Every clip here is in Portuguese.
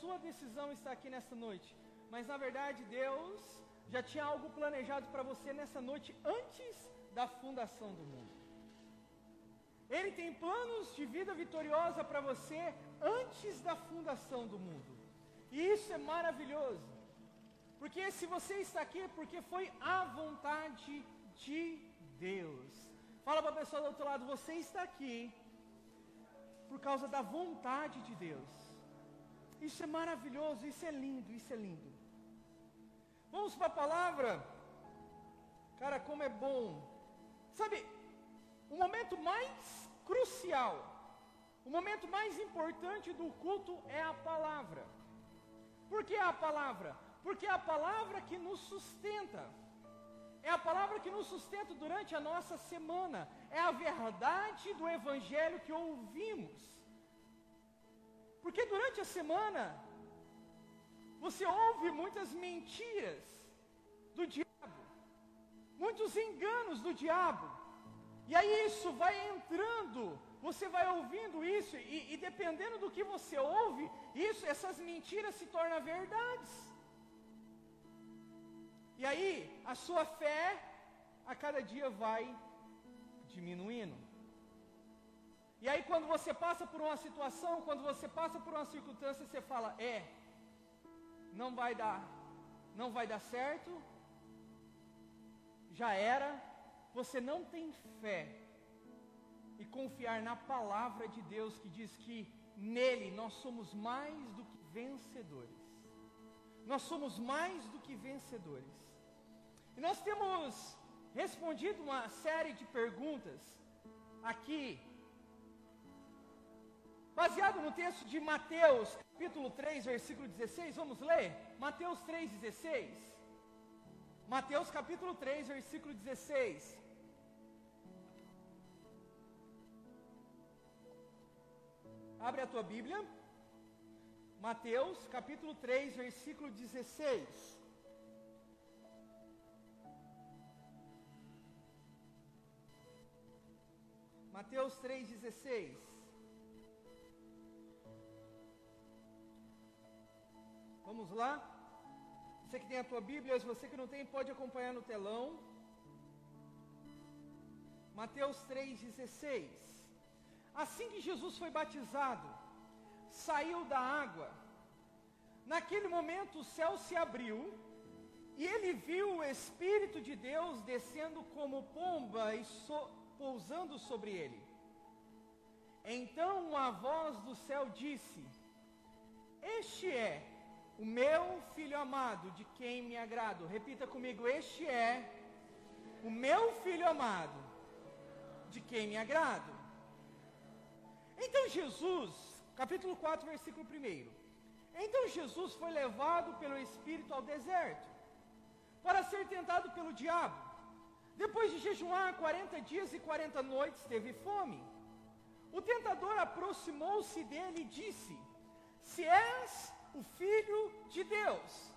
sua decisão estar aqui nessa noite, mas na verdade Deus já tinha algo planejado para você nessa noite antes da fundação do mundo. Ele tem planos de vida vitoriosa para você antes da fundação do mundo. E isso é maravilhoso. Porque se você está aqui, é porque foi a vontade de Deus. Fala para a pessoa do outro lado, você está aqui por causa da vontade de Deus. Isso é maravilhoso, isso é lindo, isso é lindo. Vamos para a palavra. Cara, como é bom. Sabe, o momento mais crucial, o momento mais importante do culto é a palavra. Por que a palavra? Porque é a palavra que nos sustenta. É a palavra que nos sustenta durante a nossa semana. É a verdade do Evangelho que ouvimos. Porque durante a semana, você ouve muitas mentiras do diabo, muitos enganos do diabo. E aí isso vai entrando, você vai ouvindo isso, e, e dependendo do que você ouve, isso, essas mentiras se tornam verdades. E aí, a sua fé a cada dia vai diminuindo. E aí, quando você passa por uma situação, quando você passa por uma circunstância, você fala: é, não vai dar, não vai dar certo, já era. Você não tem fé e confiar na palavra de Deus que diz que nele nós somos mais do que vencedores. Nós somos mais do que vencedores. E nós temos respondido uma série de perguntas aqui, baseado no texto de Mateus, capítulo 3, versículo 16. Vamos ler? Mateus 3, 16. Mateus capítulo 3, versículo 16. Abre a tua Bíblia. Mateus capítulo 3, versículo 16. Mateus 3,16. Vamos lá? Você que tem a tua Bíblia, se você que não tem, pode acompanhar no telão. Mateus 3,16. Assim que Jesus foi batizado, saiu da água. Naquele momento o céu se abriu e ele viu o Espírito de Deus descendo como pomba e so, pousando sobre ele. Então uma voz do céu disse: Este é o meu filho amado, de quem me agrado. Repita comigo: Este é o meu filho amado, de quem me agrado. Então Jesus, capítulo 4, versículo 1. Então Jesus foi levado pelo Espírito ao deserto, para ser tentado pelo diabo. Depois de jejuar 40 dias e 40 noites, teve fome. O tentador aproximou-se dele e disse: Se és o filho de Deus,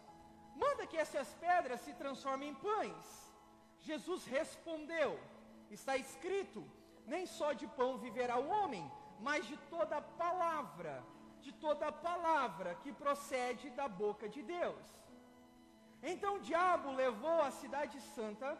manda que essas pedras se transformem em pães. Jesus respondeu: Está escrito: Nem só de pão viverá o homem, mas de toda palavra, de toda palavra que procede da boca de Deus. Então o diabo levou a cidade santa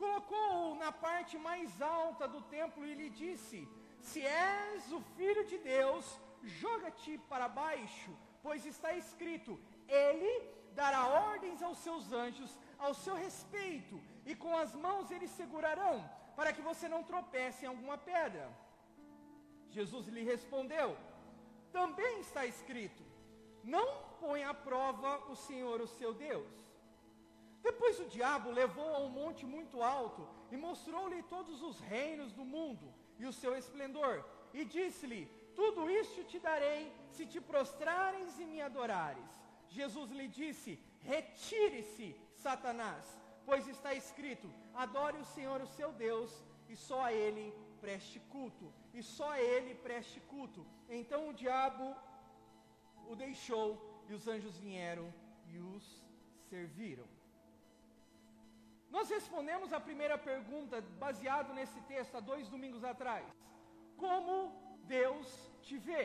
colocou-o na parte mais alta do templo e lhe disse: Se és o filho de Deus, joga-te para baixo, pois está escrito: Ele dará ordens aos seus anjos ao seu respeito, e com as mãos eles segurarão, para que você não tropece em alguma pedra. Jesus lhe respondeu: Também está escrito: Não põe à prova o Senhor, o seu Deus. Depois o diabo levou a um monte muito alto e mostrou-lhe todos os reinos do mundo e o seu esplendor, e disse-lhe: Tudo isto te darei se te prostrares e me adorares. Jesus lhe disse: Retire-se, Satanás, pois está escrito: Adore o Senhor, o seu Deus, e só a ele preste culto, e só a ele preste culto. Então o diabo o deixou, e os anjos vieram e os serviram. Nós respondemos a primeira pergunta baseado nesse texto há dois domingos atrás. Como Deus te vê?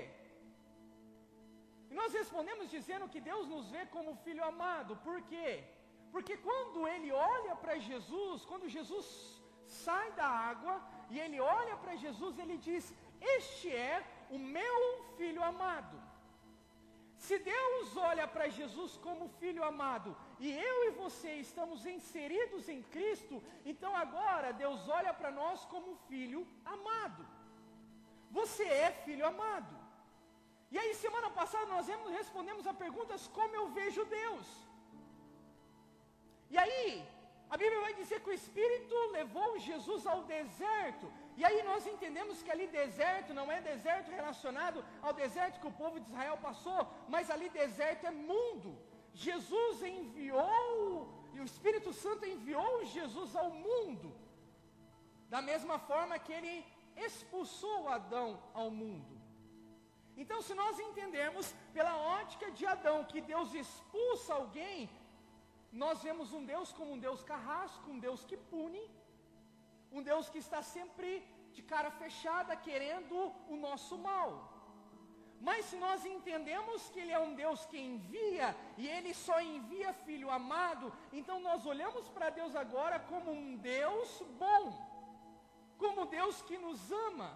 E nós respondemos dizendo que Deus nos vê como filho amado. Por quê? Porque quando ele olha para Jesus, quando Jesus sai da água e ele olha para Jesus, ele diz: Este é o meu filho amado. Se Deus olha para Jesus como filho amado e eu e você estamos inseridos em Cristo, então agora Deus olha para nós como filho amado. Você é filho amado. E aí, semana passada, nós respondemos a perguntas como eu vejo Deus. E aí, a Bíblia vai dizer que o Espírito levou Jesus ao deserto. E aí nós entendemos que ali deserto não é deserto relacionado ao deserto que o povo de Israel passou, mas ali deserto é mundo. Jesus enviou, e o Espírito Santo enviou Jesus ao mundo. Da mesma forma que ele expulsou Adão ao mundo. Então, se nós entendemos pela ótica de Adão que Deus expulsa alguém, nós vemos um Deus como um Deus carrasco, um Deus que pune, um Deus que está sempre de cara fechada, querendo o nosso mal. Mas se nós entendemos que Ele é um Deus que envia, e Ele só envia filho amado, então nós olhamos para Deus agora como um Deus bom, como Deus que nos ama,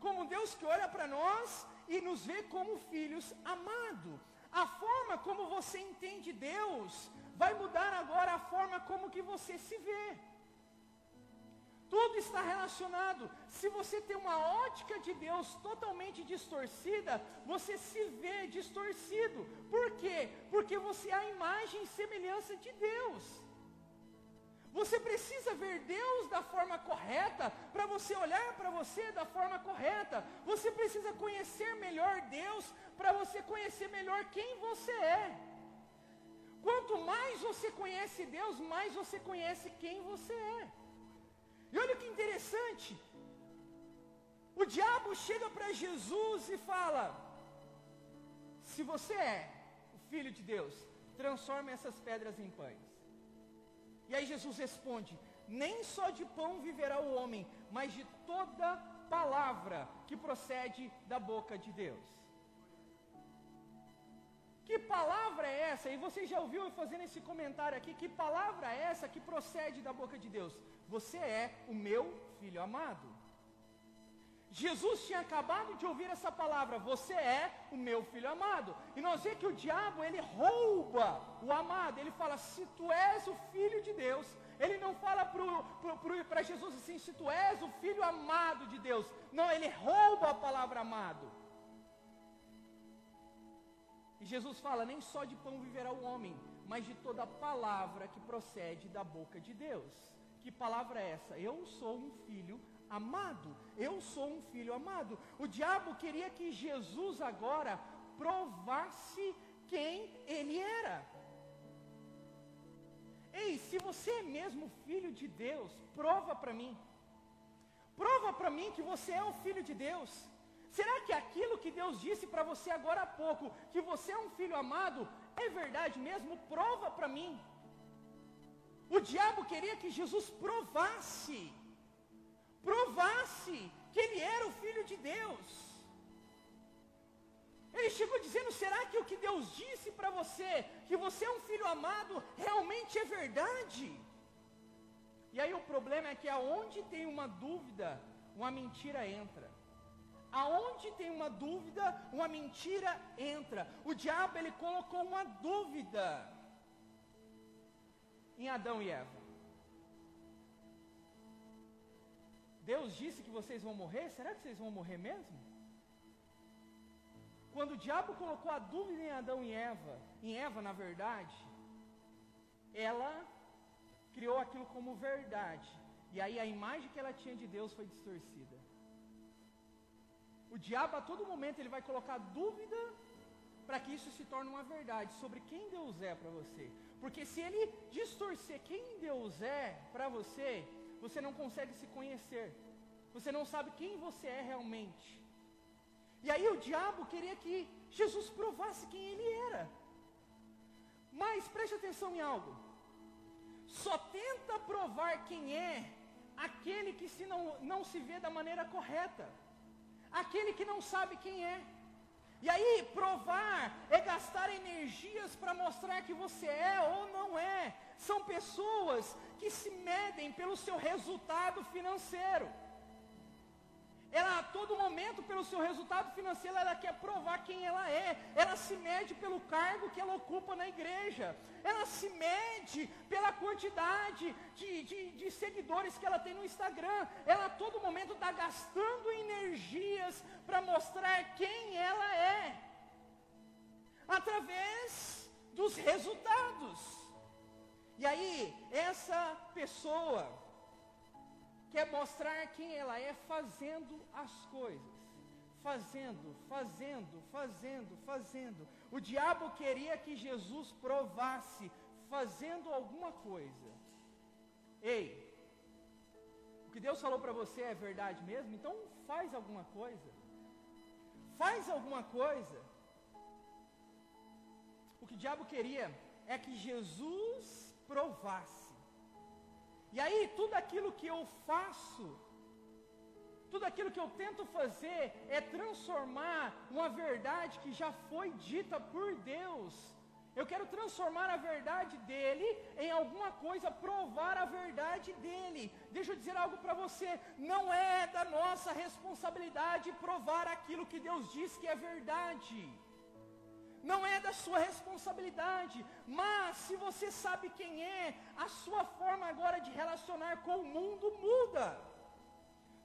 como Deus que olha para nós e nos vê como filhos amados. A forma como você entende Deus vai mudar agora a forma como que você se vê. Tudo está relacionado. Se você tem uma ótica de Deus totalmente distorcida, você se vê distorcido. Por quê? Porque você é a imagem e semelhança de Deus. Você precisa ver Deus da forma correta, para você olhar para você da forma correta. Você precisa conhecer melhor Deus, para você conhecer melhor quem você é. Quanto mais você conhece Deus, mais você conhece quem você é. E olha que interessante. O diabo chega para Jesus e fala: Se você é o filho de Deus, transforme essas pedras em pães. E aí Jesus responde: Nem só de pão viverá o homem, mas de toda palavra que procede da boca de Deus. Que palavra é essa? E você já ouviu eu fazendo esse comentário aqui? Que palavra é essa que procede da boca de Deus? Você é o meu filho amado. Jesus tinha acabado de ouvir essa palavra, você é o meu filho amado. E nós vemos que o diabo, ele rouba o amado. Ele fala, se tu és o filho de Deus, ele não fala para Jesus assim, se tu és o filho amado de Deus. Não, ele rouba a palavra amado. E Jesus fala: nem só de pão viverá o homem, mas de toda palavra que procede da boca de Deus. Que palavra é essa? Eu sou um filho amado. Eu sou um filho amado. O diabo queria que Jesus agora provasse quem ele era. Ei, se você é mesmo filho de Deus, prova para mim. Prova para mim que você é o filho de Deus. Será que aquilo que Deus disse para você agora há pouco, que você é um filho amado, é verdade mesmo? Prova para mim. O diabo queria que Jesus provasse, provasse que ele era o filho de Deus. Ele chegou dizendo: será que o que Deus disse para você, que você é um filho amado, realmente é verdade? E aí o problema é que aonde tem uma dúvida, uma mentira entra. Aonde tem uma dúvida, uma mentira entra. O diabo ele colocou uma dúvida em Adão e Eva. Deus disse que vocês vão morrer? Será que vocês vão morrer mesmo? Quando o diabo colocou a dúvida em Adão e Eva, em Eva na verdade, ela criou aquilo como verdade. E aí a imagem que ela tinha de Deus foi distorcida. O diabo a todo momento ele vai colocar dúvida para que isso se torne uma verdade sobre quem Deus é para você. Porque se ele distorcer quem Deus é para você, você não consegue se conhecer. Você não sabe quem você é realmente. E aí o diabo queria que Jesus provasse quem ele era. Mas preste atenção em algo. Só tenta provar quem é aquele que se não, não se vê da maneira correta aquele que não sabe quem é. E aí, provar é gastar energias para mostrar que você é ou não é. São pessoas que se medem pelo seu resultado financeiro. Ela a todo momento, pelo seu resultado financeiro, ela quer provar quem ela é. Ela se mede pelo cargo que ela ocupa na igreja. Ela se mede pela quantidade de, de, de seguidores que ela tem no Instagram. Ela a todo momento está gastando energias para mostrar quem ela é. Através dos resultados. E aí, essa pessoa quer mostrar quem ela é fazendo as coisas. Fazendo, fazendo, fazendo, fazendo. O diabo queria que Jesus provasse fazendo alguma coisa. Ei, o que Deus falou para você é verdade mesmo? Então faz alguma coisa. Faz alguma coisa. O que o diabo queria é que Jesus provasse. E aí, tudo aquilo que eu faço, tudo aquilo que eu tento fazer é transformar uma verdade que já foi dita por Deus. Eu quero transformar a verdade dele em alguma coisa, provar a verdade dele. Deixa eu dizer algo para você: não é da nossa responsabilidade provar aquilo que Deus diz que é verdade não é da sua responsabilidade, mas se você sabe quem é, a sua forma agora de relacionar com o mundo muda.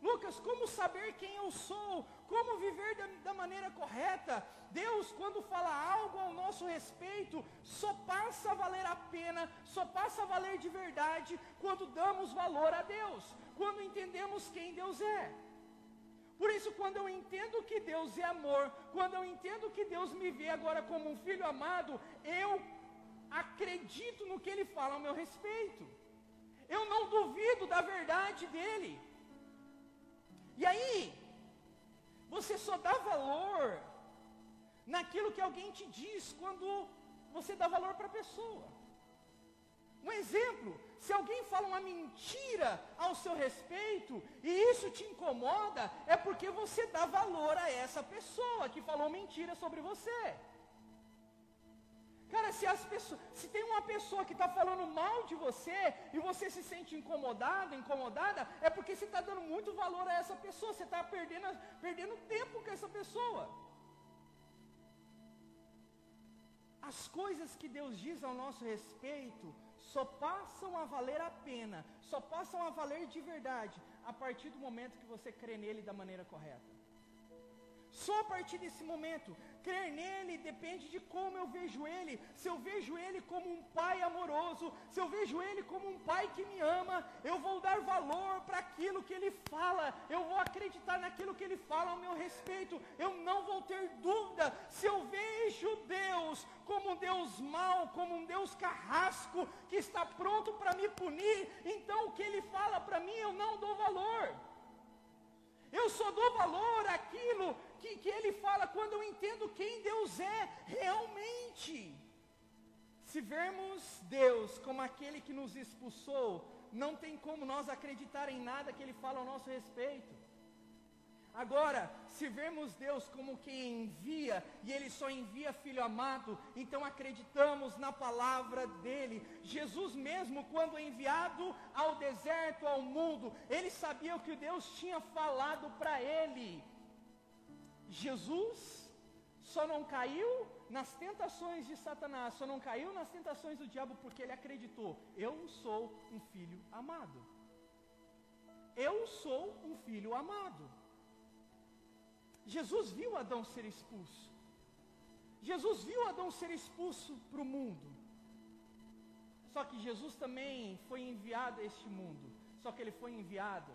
Lucas, como saber quem eu sou? Como viver da, da, maneira correta? Deus, quando fala algo ao nosso respeito, só passa a valer a pena, só passa a valer de verdade quando damos valor a Deus, quando entendemos quem Deus é. Por isso, quando eu entendo que Deus é amor, quando eu entendo que Deus me vê agora como um filho amado, eu acredito no que Ele fala ao meu respeito. Eu não duvido da verdade dEle. E aí, você só dá valor naquilo que alguém te diz quando você dá valor para a pessoa. Um exemplo, se alguém fala uma mentira ao seu respeito e isso te incomoda, é porque você dá valor a essa pessoa que falou mentira sobre você. Cara, se, as pessoas, se tem uma pessoa que está falando mal de você e você se sente incomodado, incomodada, é porque você está dando muito valor a essa pessoa, você está perdendo, perdendo tempo com essa pessoa. As coisas que Deus diz ao nosso respeito só passam a valer a pena, só passam a valer de verdade a partir do momento que você crê nele da maneira correta. Só a partir desse momento, crer nele depende de como eu vejo ele. Se eu vejo ele como um pai amoroso, se eu vejo ele como um pai que me ama, eu vou dar valor para aquilo que ele fala, eu vou acreditar naquilo que ele fala ao meu respeito, eu não vou ter dúvida. Se eu vejo Deus como um Deus mau, como um Deus carrasco, que está pronto para me punir, então o que ele fala para mim eu. Eu só dou valor àquilo que, que ele fala quando eu entendo quem Deus é realmente. Se vermos Deus como aquele que nos expulsou, não tem como nós acreditar em nada que ele fala ao nosso respeito. Agora, se vermos Deus como quem envia, e Ele só envia Filho amado, então acreditamos na palavra dEle. Jesus mesmo, quando enviado ao deserto, ao mundo, Ele sabia o que Deus tinha falado para Ele. Jesus só não caiu nas tentações de Satanás, só não caiu nas tentações do diabo porque ele acreditou: eu sou um filho amado. Eu sou um filho amado. Jesus viu Adão ser expulso. Jesus viu Adão ser expulso para o mundo. Só que Jesus também foi enviado a este mundo. Só que ele foi enviado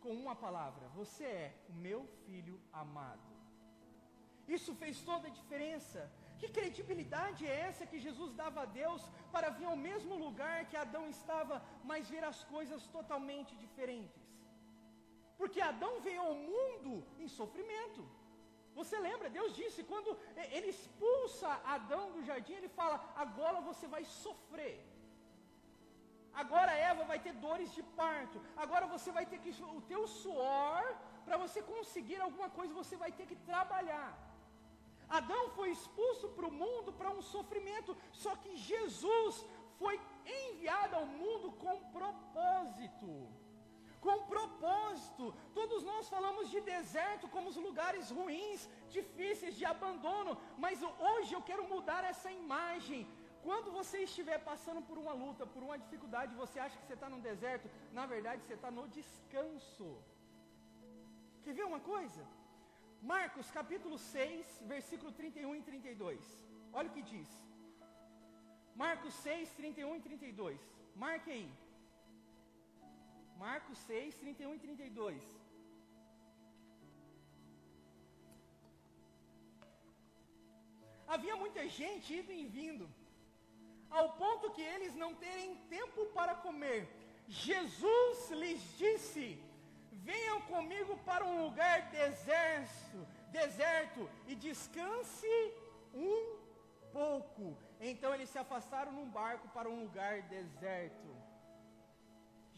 com uma palavra: Você é o meu filho amado. Isso fez toda a diferença. Que credibilidade é essa que Jesus dava a Deus para vir ao mesmo lugar que Adão estava, mas ver as coisas totalmente diferentes? Porque Adão veio ao mundo em sofrimento. Você lembra? Deus disse, quando ele expulsa Adão do jardim, ele fala: agora você vai sofrer. Agora Eva vai ter dores de parto. Agora você vai ter que. O teu suor, para você conseguir alguma coisa, você vai ter que trabalhar. Adão foi expulso para o mundo para um sofrimento, só que Jesus foi enviado ao mundo com propósito. Com propósito. Todos nós falamos de deserto como os lugares ruins, difíceis, de abandono, mas hoje eu quero mudar essa imagem. Quando você estiver passando por uma luta, por uma dificuldade, você acha que você está no deserto, na verdade você está no descanso. Quer ver uma coisa? Marcos capítulo 6, versículo 31 e 32. Olha o que diz. Marcos 6, 31 e 32. Marque aí. Marcos 6, 31 e 32. Havia muita gente indo e vindo, ao ponto que eles não terem tempo para comer. Jesus lhes disse: Venham comigo para um lugar deserto, deserto e descanse um pouco. Então eles se afastaram num barco para um lugar deserto.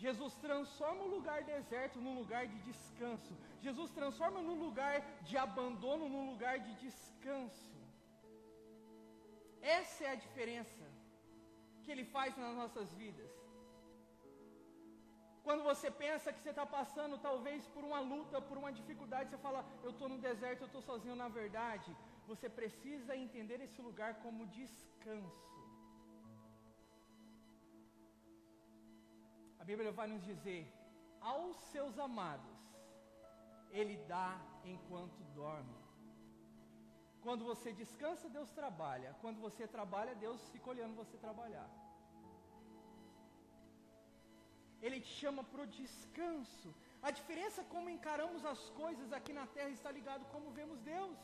Jesus transforma o lugar deserto num lugar de descanso. Jesus transforma num lugar de abandono num lugar de descanso. Essa é a diferença que ele faz nas nossas vidas. Quando você pensa que você está passando talvez por uma luta, por uma dificuldade, você fala, eu estou no deserto, eu estou sozinho. Na verdade, você precisa entender esse lugar como descanso. Bíblia vai nos dizer, aos seus amados, Ele dá enquanto dorme. Quando você descansa, Deus trabalha. Quando você trabalha, Deus fica olhando você trabalhar. Ele te chama para o descanso. A diferença como encaramos as coisas aqui na terra está ligado como vemos Deus.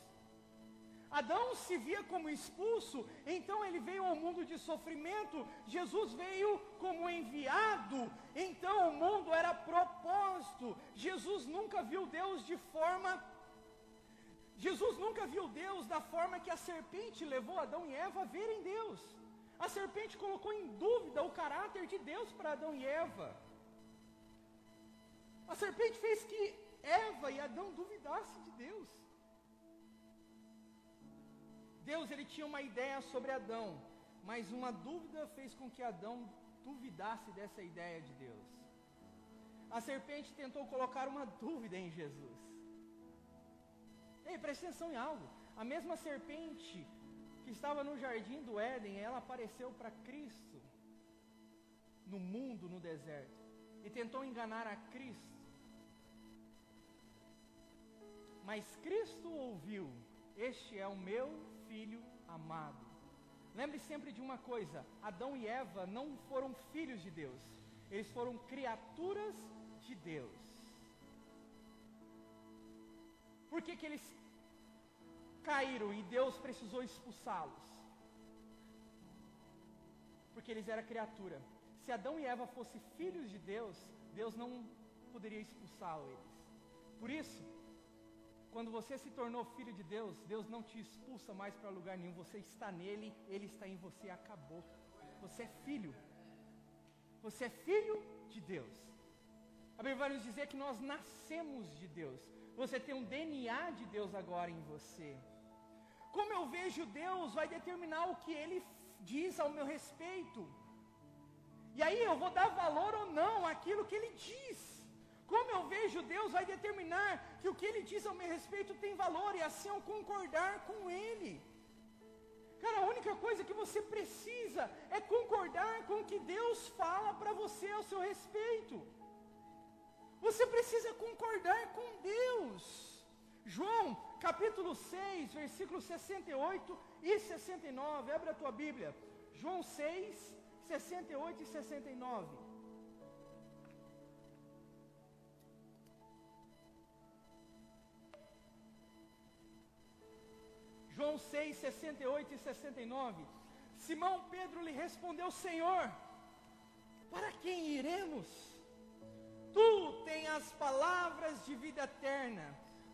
Adão se via como expulso, então ele veio ao mundo de sofrimento. Jesus veio como enviado, então o mundo era propósito. Jesus nunca viu Deus de forma. Jesus nunca viu Deus da forma que a serpente levou Adão e Eva a verem Deus. A serpente colocou em dúvida o caráter de Deus para Adão e Eva. A serpente fez que Eva e Adão duvidassem de Deus. Deus ele tinha uma ideia sobre Adão, mas uma dúvida fez com que Adão duvidasse dessa ideia de Deus. A serpente tentou colocar uma dúvida em Jesus. Ei, preste atenção em algo. A mesma serpente que estava no jardim do Éden, ela apareceu para Cristo no mundo, no deserto, e tentou enganar a Cristo. Mas Cristo ouviu: Este é o meu filho amado. Lembre sempre de uma coisa: Adão e Eva não foram filhos de Deus, eles foram criaturas de Deus. Por que, que eles caíram e Deus precisou expulsá-los? Porque eles eram criatura. Se Adão e Eva fossem filhos de Deus, Deus não poderia expulsá-los. Por isso, quando você se tornou filho de Deus, Deus não te expulsa mais para lugar nenhum. Você está nele, ele está em você, acabou. Você é filho. Você é filho de Deus. A Bíblia vai nos dizer que nós nascemos de Deus. Você tem um DNA de Deus agora em você. Como eu vejo Deus vai determinar o que ele diz ao meu respeito. E aí eu vou dar valor ou não àquilo que ele diz. Como eu vejo Deus vai determinar que o que Ele diz ao meu respeito tem valor e assim eu concordar com Ele. Cara, a única coisa que você precisa é concordar com o que Deus fala para você ao seu respeito. Você precisa concordar com Deus. João, capítulo 6, versículos 68 e 69. Abre a tua Bíblia. João 6, 68 e 69. João 6, 68 e 69. Simão Pedro lhe respondeu: Senhor, para quem iremos? Tu tens as palavras de vida eterna.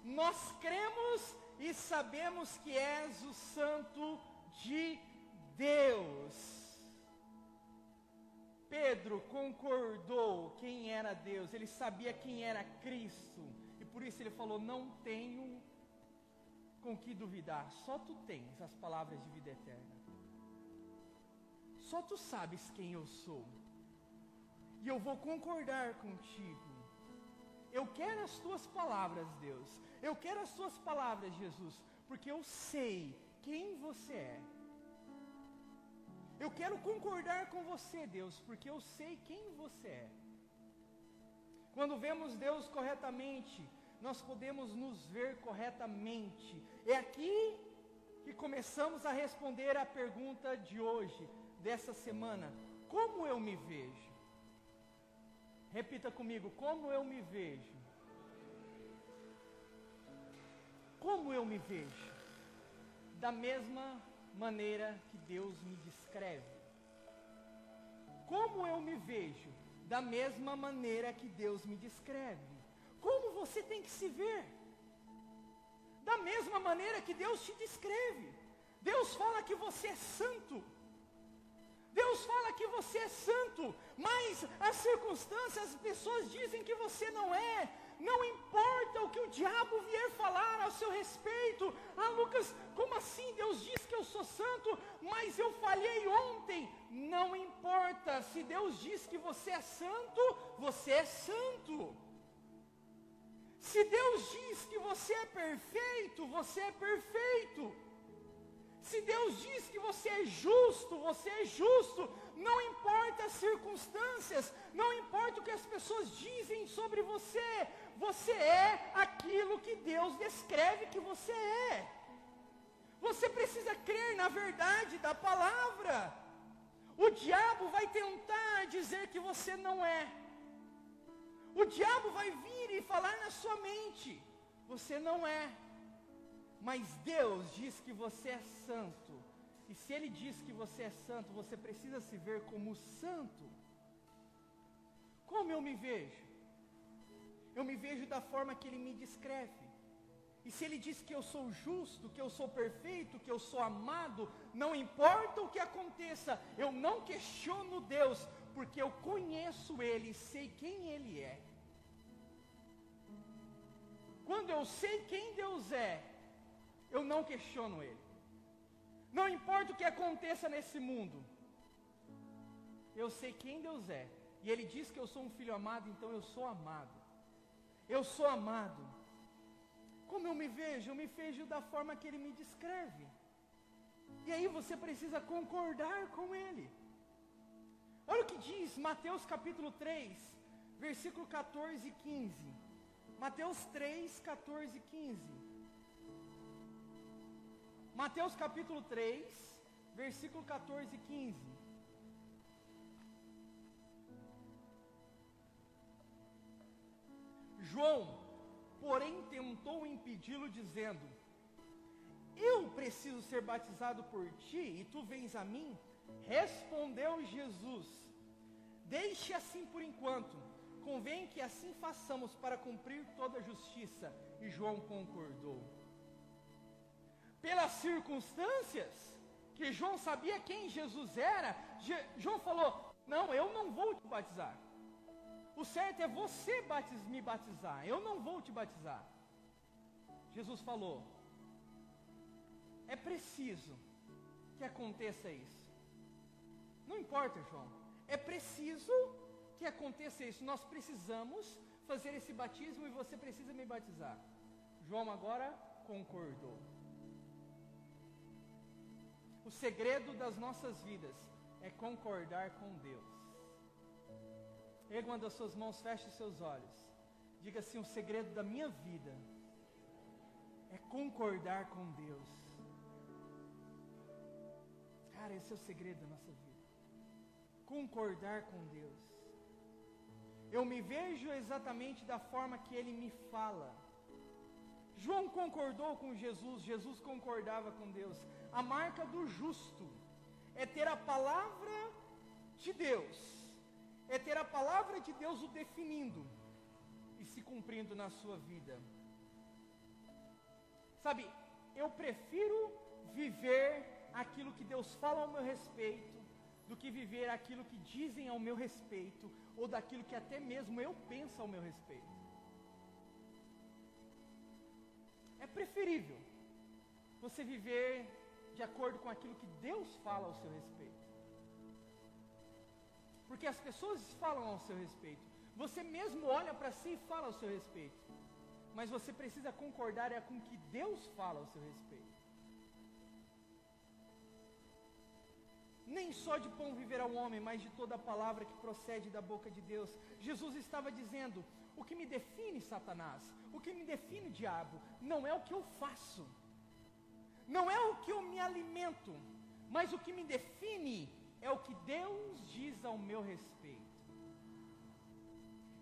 Nós cremos e sabemos que és o Santo de Deus. Pedro concordou quem era Deus, ele sabia quem era Cristo, e por isso ele falou: Não tenho com que duvidar. Só tu tens as palavras de vida eterna. Só tu sabes quem eu sou. E eu vou concordar contigo. Eu quero as tuas palavras, Deus. Eu quero as tuas palavras, Jesus, porque eu sei quem você é. Eu quero concordar com você, Deus, porque eu sei quem você é. Quando vemos Deus corretamente, nós podemos nos ver corretamente. É aqui que começamos a responder a pergunta de hoje, dessa semana: Como eu me vejo? Repita comigo: Como eu me vejo? Como eu me vejo? Da mesma maneira que Deus me descreve. Como eu me vejo? Da mesma maneira que Deus me descreve como você tem que se ver. Da mesma maneira que Deus te descreve. Deus fala que você é santo. Deus fala que você é santo, mas as circunstâncias, as pessoas dizem que você não é. Não importa o que o diabo vier falar ao seu respeito. Ah, Lucas, como assim? Deus diz que eu sou santo, mas eu falhei ontem. Não importa. Se Deus diz que você é santo, você é santo. Se Deus diz que você é perfeito, você é perfeito. Se Deus diz que você é justo, você é justo. Não importa as circunstâncias, não importa o que as pessoas dizem sobre você, você é aquilo que Deus descreve que você é. Você precisa crer na verdade da palavra. O diabo vai tentar dizer que você não é. O diabo vai vir e falar na sua mente: você não é. Mas Deus diz que você é santo. E se Ele diz que você é santo, você precisa se ver como santo. Como eu me vejo? Eu me vejo da forma que Ele me descreve. E se Ele diz que eu sou justo, que eu sou perfeito, que eu sou amado, não importa o que aconteça, eu não questiono Deus, porque eu conheço Ele e sei quem Ele é. Quando eu sei quem Deus é, eu não questiono Ele. Não importa o que aconteça nesse mundo, eu sei quem Deus é. E Ele diz que eu sou um filho amado, então eu sou amado. Eu sou amado. Como eu me vejo? Eu me vejo da forma que Ele me descreve. E aí você precisa concordar com Ele. Olha o que diz Mateus capítulo 3, versículo 14 e 15. Mateus 3, 14 e 15. Mateus capítulo 3, versículo 14 e 15. João, porém, tentou impedi-lo, dizendo: Eu preciso ser batizado por ti e tu vens a mim? Respondeu Jesus: Deixe assim por enquanto, convém que assim façamos para cumprir toda a justiça. E João concordou. Pelas circunstâncias, que João sabia quem Jesus era, João falou: Não, eu não vou te batizar. O certo é você batiz, me batizar, eu não vou te batizar. Jesus falou: É preciso que aconteça isso. Não importa, João. É preciso que aconteça isso. Nós precisamos fazer esse batismo e você precisa me batizar. João agora concordou. O segredo das nossas vidas é concordar com Deus. Erga uma das suas mãos, feche seus olhos. Diga assim: o segredo da minha vida é concordar com Deus. Cara, esse é o segredo da nossa vida concordar com Deus. Eu me vejo exatamente da forma que ele me fala. João concordou com Jesus, Jesus concordava com Deus. A marca do justo é ter a palavra de Deus, é ter a palavra de Deus o definindo e se cumprindo na sua vida. Sabe, eu prefiro viver aquilo que Deus fala ao meu respeito do que viver aquilo que dizem ao meu respeito, ou daquilo que até mesmo eu penso ao meu respeito. É preferível você viver de acordo com aquilo que Deus fala ao seu respeito. Porque as pessoas falam ao seu respeito. Você mesmo olha para si e fala ao seu respeito. Mas você precisa concordar é com o que Deus fala ao seu respeito. Nem só de pão viverá o homem, mas de toda a palavra que procede da boca de Deus. Jesus estava dizendo: o que me define, Satanás, o que me define, diabo, não é o que eu faço, não é o que eu me alimento, mas o que me define é o que Deus diz ao meu respeito.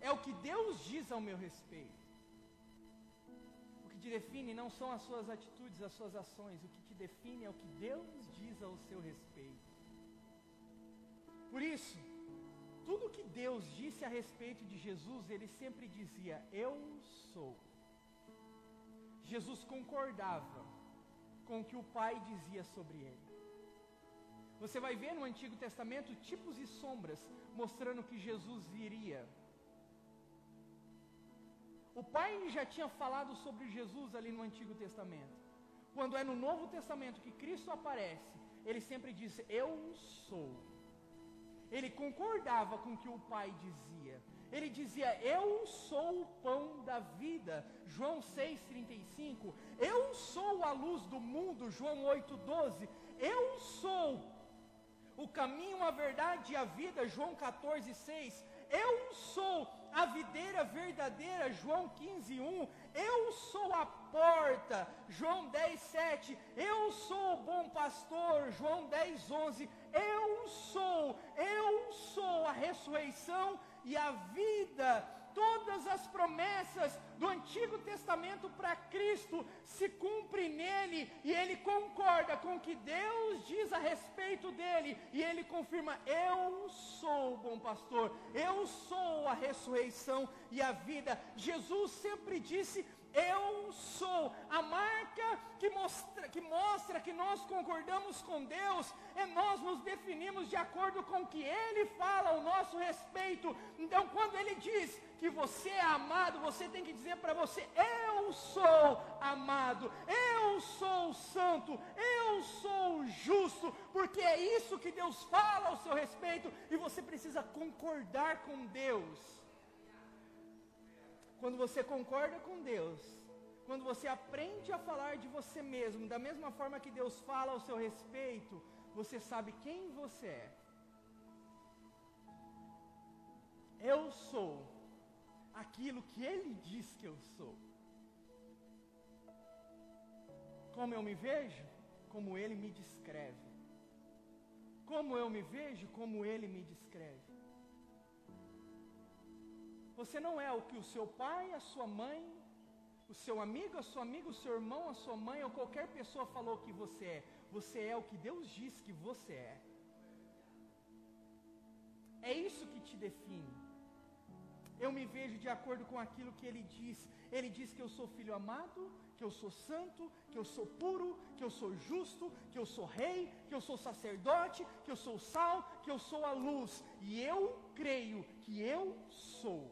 É o que Deus diz ao meu respeito. O que te define não são as suas atitudes, as suas ações. O que te define é o que Deus diz ao seu respeito. Por isso, tudo que Deus disse a respeito de Jesus, ele sempre dizia: Eu sou. Jesus concordava com o que o Pai dizia sobre ele. Você vai ver no Antigo Testamento tipos e sombras mostrando que Jesus viria. O Pai já tinha falado sobre Jesus ali no Antigo Testamento. Quando é no Novo Testamento que Cristo aparece, ele sempre diz: Eu sou. Ele concordava com o que o Pai dizia. Ele dizia: Eu sou o pão da vida. João 6,35. Eu sou a luz do mundo. João 8,12. Eu sou o caminho, a verdade e a vida. João 14,6. Eu sou a videira verdadeira, João 15, 1. Eu sou a porta, João 10, 7. Eu sou o bom pastor, João 10, 11. Eu sou, eu sou a ressurreição e a vida todas as promessas do Antigo Testamento para Cristo se cumprem nele e ele concorda com o que Deus diz a respeito dele e ele confirma: Eu sou o bom pastor, eu sou a ressurreição e a vida. Jesus sempre disse: eu sou. A marca que mostra, que mostra que nós concordamos com Deus é nós nos definimos de acordo com o que Ele fala ao nosso respeito. Então, quando Ele diz que você é amado, você tem que dizer para você: Eu sou amado, eu sou santo, eu sou justo, porque é isso que Deus fala ao seu respeito e você precisa concordar com Deus. Quando você concorda com Deus, quando você aprende a falar de você mesmo, da mesma forma que Deus fala ao seu respeito, você sabe quem você é. Eu sou aquilo que Ele diz que eu sou. Como eu me vejo? Como Ele me descreve. Como eu me vejo? Como Ele me descreve. Você não é o que o seu pai, a sua mãe, o seu amigo, a sua amiga, o seu irmão, a sua mãe ou qualquer pessoa falou que você é. Você é o que Deus diz que você é. É isso que te define. Eu me vejo de acordo com aquilo que ele diz. Ele diz que eu sou filho amado, que eu sou santo, que eu sou puro, que eu sou justo, que eu sou rei, que eu sou sacerdote, que eu sou sal, que eu sou a luz. E eu creio que eu sou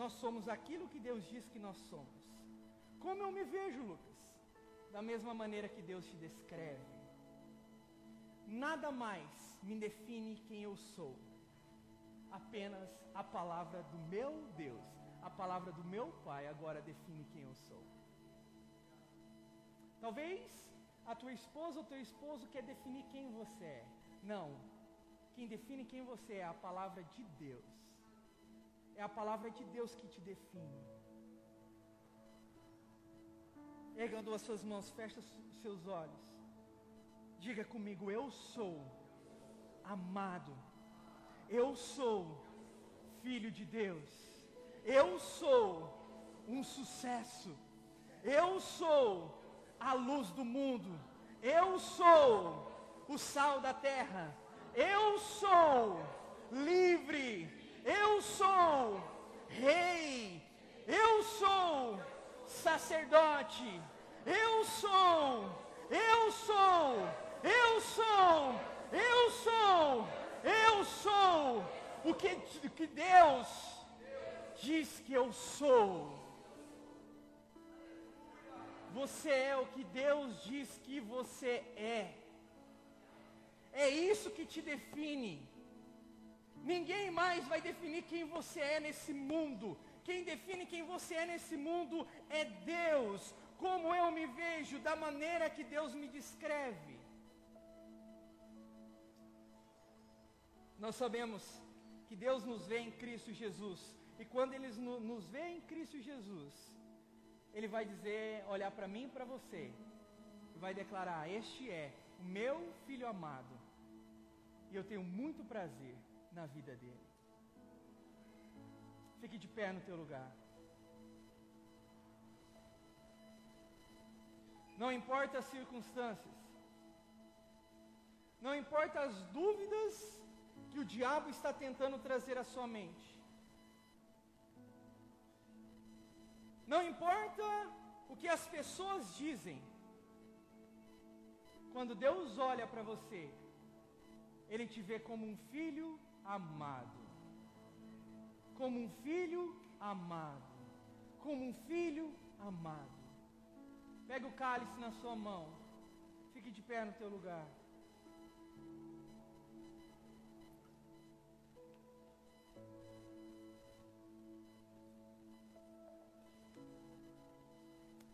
nós somos aquilo que Deus diz que nós somos. Como eu me vejo, Lucas? Da mesma maneira que Deus te descreve. Nada mais me define quem eu sou. Apenas a palavra do meu Deus, a palavra do meu Pai agora define quem eu sou. Talvez a tua esposa ou teu esposo quer definir quem você é. Não. Quem define quem você é é a palavra de Deus. É a palavra de Deus que te define. Ergando as suas mãos, fecha os seus olhos. Diga comigo: Eu sou amado. Eu sou filho de Deus. Eu sou um sucesso. Eu sou a luz do mundo. Eu sou o sal da terra. Eu sou livre eu sou rei, eu sou sacerdote, eu sou, eu sou, eu sou, eu sou, eu sou o que, que Deus diz que eu sou. Você é o que Deus diz que você é. É isso que te define. Ninguém mais vai definir quem você é nesse mundo. Quem define quem você é nesse mundo é Deus. Como eu me vejo, da maneira que Deus me descreve. Nós sabemos que Deus nos vê em Cristo Jesus. E quando Ele nos vê em Cristo Jesus, Ele vai dizer, olhar para mim e para você, vai declarar: Este é o meu filho amado, e eu tenho muito prazer na vida dele. Fique de pé no teu lugar. Não importa as circunstâncias, não importa as dúvidas que o diabo está tentando trazer à sua mente. Não importa o que as pessoas dizem. Quando Deus olha para você, Ele te vê como um filho amado. Como um filho amado. Como um filho amado. Pega o cálice na sua mão. Fique de pé no teu lugar.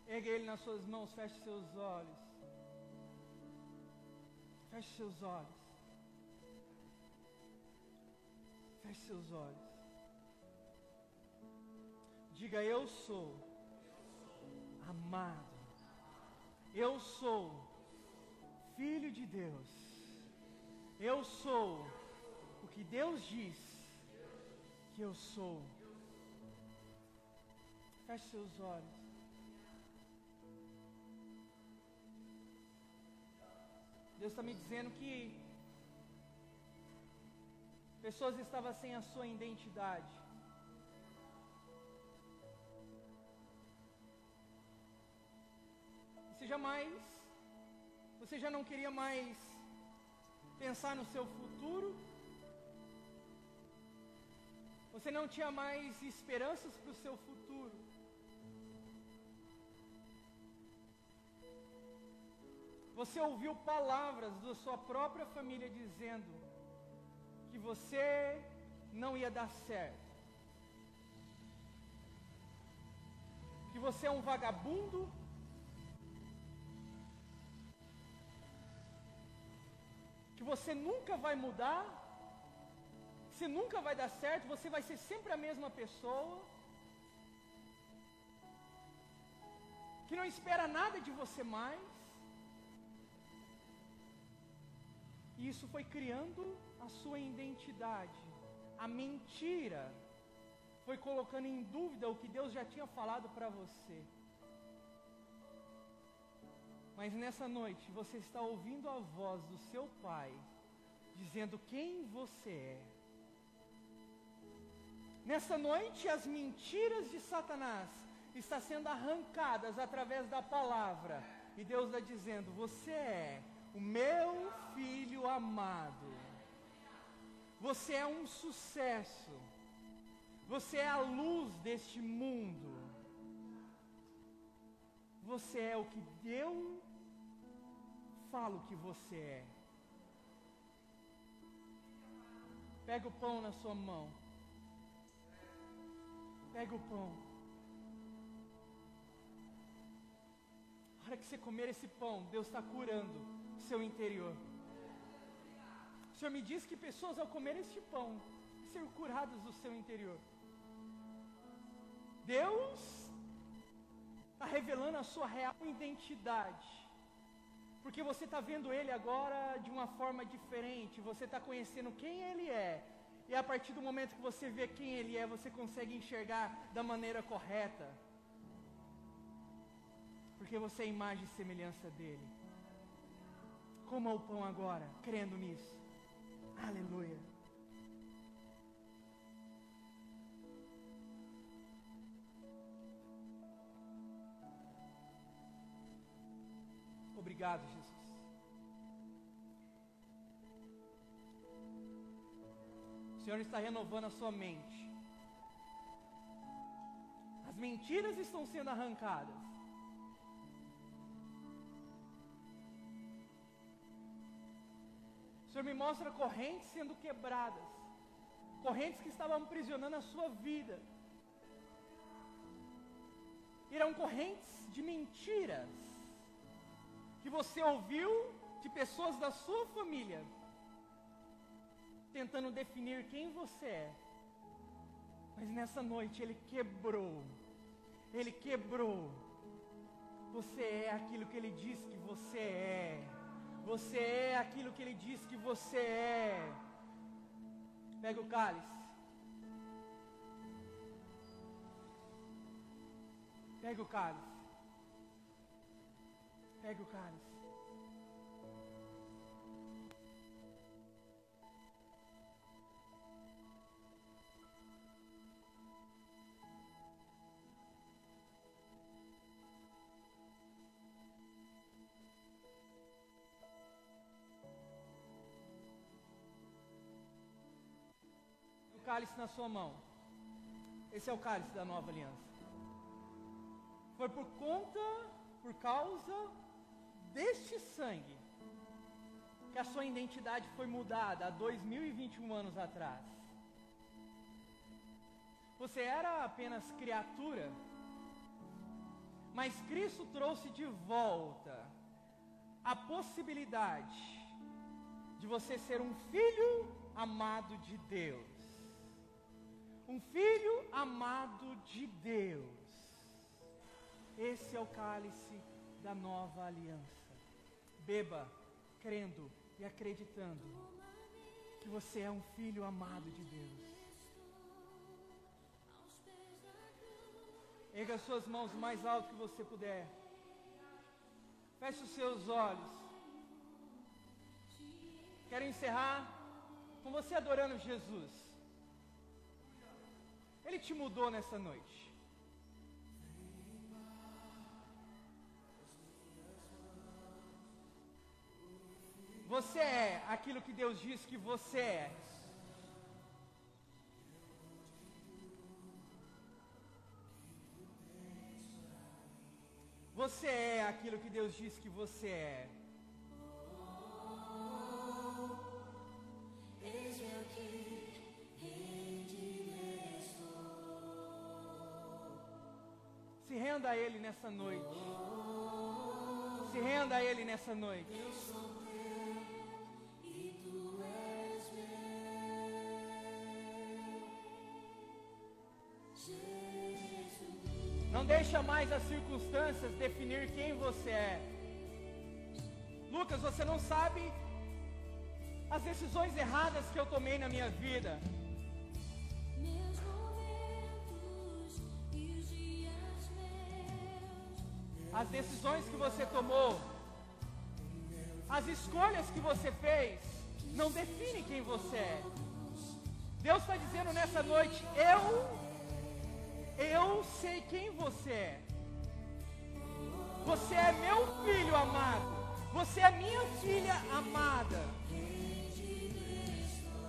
Pegue ele nas suas mãos, feche seus olhos. Feche seus olhos. Feche seus olhos. Diga: Eu sou amado. Eu sou filho de Deus. Eu sou o que Deus diz que eu sou. Feche seus olhos. Deus está me dizendo que pessoas estavam sem a sua identidade. Você jamais, você já não queria mais pensar no seu futuro. Você não tinha mais esperanças para o seu futuro. Você ouviu palavras da sua própria família dizendo que você não ia dar certo. Que você é um vagabundo. Que você nunca vai mudar. Você nunca vai dar certo. Você vai ser sempre a mesma pessoa. Que não espera nada de você mais. E isso foi criando a sua identidade. A mentira foi colocando em dúvida o que Deus já tinha falado para você. Mas nessa noite você está ouvindo a voz do seu pai dizendo quem você é. Nessa noite as mentiras de Satanás estão sendo arrancadas através da palavra. E Deus está dizendo: Você é o meu filho amado. Você é um sucesso. Você é a luz deste mundo. Você é o que eu falo que você é. Pega o pão na sua mão. Pega o pão. Hora que você comer esse pão, Deus está curando seu interior. O Senhor me diz que pessoas ao comer este pão serão curadas do seu interior. Deus está revelando a sua real identidade. Porque você está vendo Ele agora de uma forma diferente, você está conhecendo quem Ele é. E a partir do momento que você vê quem Ele é, você consegue enxergar da maneira correta. Porque você é imagem e semelhança dEle. Coma o pão agora, crendo nisso. Aleluia. Obrigado, Jesus. O Senhor está renovando a sua mente. As mentiras estão sendo arrancadas. Senhor me mostra correntes sendo quebradas, correntes que estavam aprisionando a sua vida. Eram correntes de mentiras que você ouviu de pessoas da sua família, tentando definir quem você é. Mas nessa noite ele quebrou, ele quebrou. Você é aquilo que ele diz que você é. Você é aquilo que ele diz que você é. Pega o cálice. Pega o cálice. Pega o cálice. Cálice na sua mão. Esse é o cálice da nova aliança. Foi por conta, por causa deste sangue, que a sua identidade foi mudada há 2021 anos atrás. Você era apenas criatura, mas Cristo trouxe de volta a possibilidade de você ser um filho amado de Deus. Um filho amado de Deus. Esse é o cálice da nova aliança. Beba, crendo e acreditando que você é um filho amado de Deus. Erga suas mãos o mais alto que você puder. Feche os seus olhos. Quero encerrar com você adorando Jesus. Ele te mudou nessa noite. Você é aquilo que Deus diz que você é. Você é aquilo que Deus diz que você é. Nessa noite. Se renda a Ele nessa noite. Não deixa mais as circunstâncias definir quem você é. Lucas, você não sabe as decisões erradas que eu tomei na minha vida. As decisões que você tomou, as escolhas que você fez, não definem quem você é. Deus está dizendo nessa noite: Eu, eu sei quem você é. Você é meu filho amado. Você é minha filha amada.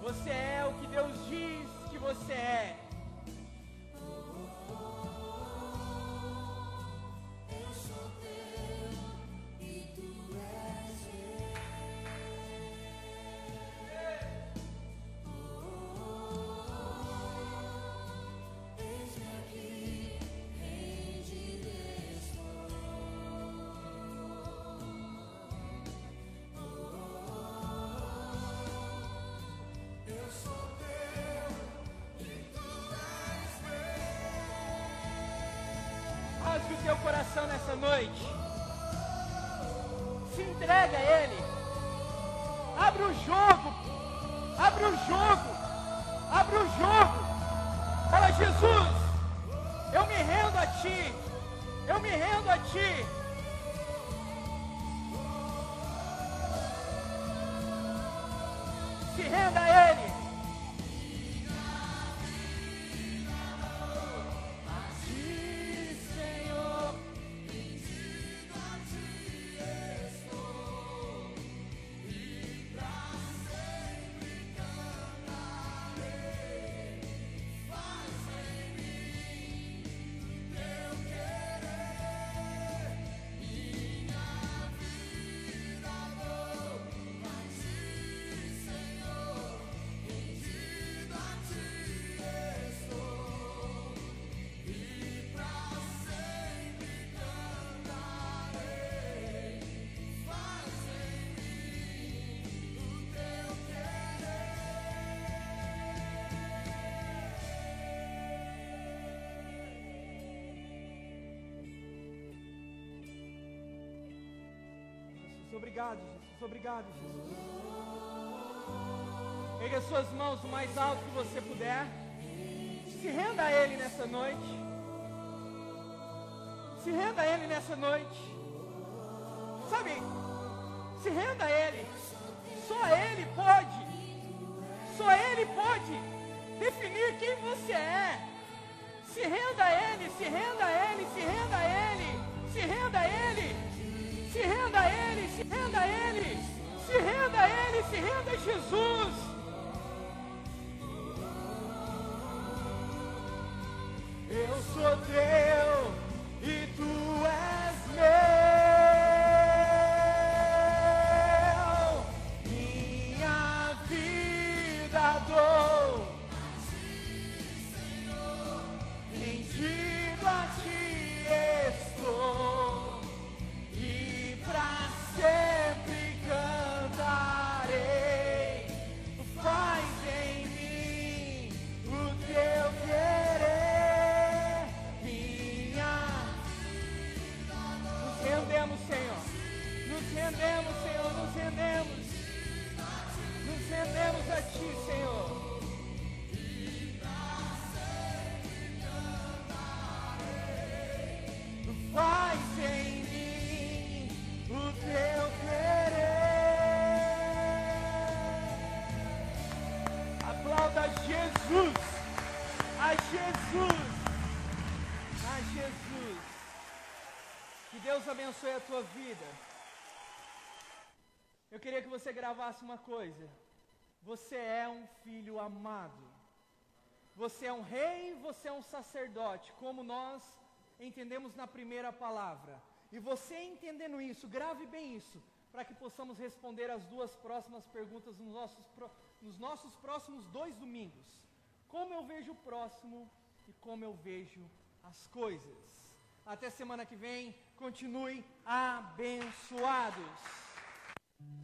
Você é o que Deus diz que você é. Coração nessa noite. Se entrega a Ele. Abre o jogo. Abre o jogo. Abre o jogo. Fala, Jesus, eu me rendo a Ti. Eu me rendo a Ti. Obrigado, Jesus. Obrigado, Jesus. Pegue as suas mãos o mais alto que você puder. Se renda a Ele nessa noite. Se renda a Ele nessa noite. Sabe, se renda a Ele. Só Ele pode. Só Ele pode definir quem você é. Se renda a Ele, se renda a Ele, se renda a Ele, se renda a Ele, se renda a Ele, se renda a Ele, se renda a Ele, se renda a Jesus. Eu sou teu abençoe a tua vida. Eu queria que você gravasse uma coisa. Você é um filho amado. Você é um rei, você é um sacerdote, como nós entendemos na primeira palavra. E você entendendo isso, grave bem isso, para que possamos responder as duas próximas perguntas nos nossos, nos nossos próximos dois domingos. Como eu vejo o próximo e como eu vejo as coisas. Até semana que vem, continue abençoados.